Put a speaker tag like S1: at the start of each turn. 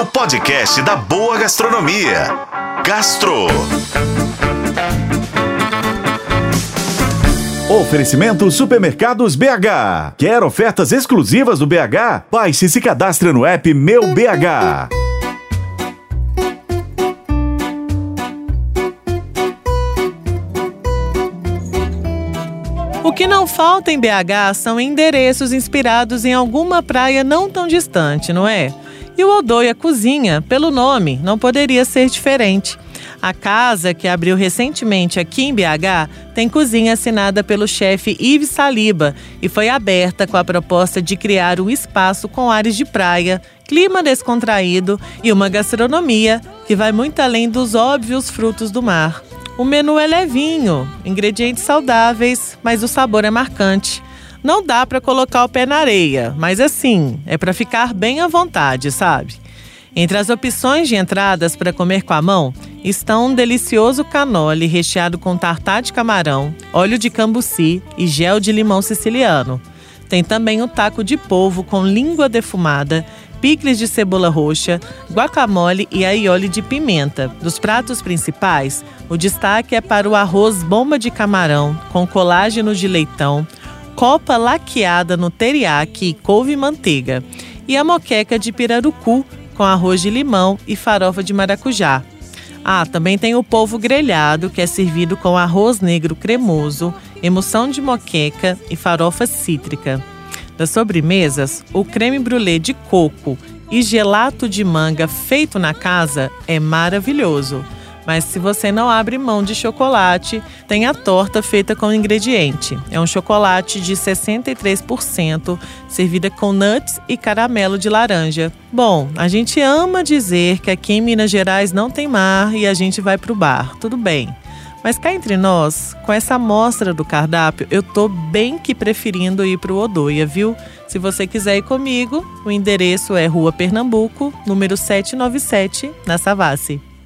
S1: o podcast da boa gastronomia. Gastro.
S2: Oferecimento Supermercados BH. Quer ofertas exclusivas do BH? Baixe e se cadastre no app Meu BH.
S3: O que não falta em BH são endereços inspirados em alguma praia não tão distante, não é? E o Odoia Cozinha, pelo nome, não poderia ser diferente. A casa, que abriu recentemente aqui em BH, tem cozinha assinada pelo chefe Yves Saliba e foi aberta com a proposta de criar um espaço com áreas de praia, clima descontraído e uma gastronomia que vai muito além dos óbvios frutos do mar. O menu é levinho, ingredientes saudáveis, mas o sabor é marcante. Não dá para colocar o pé na areia, mas assim, é para ficar bem à vontade, sabe? Entre as opções de entradas para comer com a mão estão um delicioso canole recheado com tartar de camarão, óleo de cambuci e gel de limão siciliano. Tem também o taco de polvo com língua defumada, picles de cebola roxa, guacamole e aioli de pimenta. Dos pratos principais, o destaque é para o arroz bomba de camarão com colágeno de leitão, copa laqueada no teriyaki e couve manteiga, e a moqueca de pirarucu com arroz de limão e farofa de maracujá. Ah, também tem o polvo grelhado, que é servido com arroz negro cremoso, emulsão de moqueca e farofa cítrica. Das sobremesas, o creme brulee de coco e gelato de manga feito na casa é maravilhoso. Mas se você não abre mão de chocolate, tem a torta feita com ingrediente. É um chocolate de 63%, servida com nuts e caramelo de laranja. Bom, a gente ama dizer que aqui em Minas Gerais não tem mar e a gente vai pro bar. Tudo bem. Mas cá entre nós, com essa amostra do cardápio, eu tô bem que preferindo ir pro Odoia, viu? Se você quiser ir comigo, o endereço é Rua Pernambuco, número 797, na Savassi.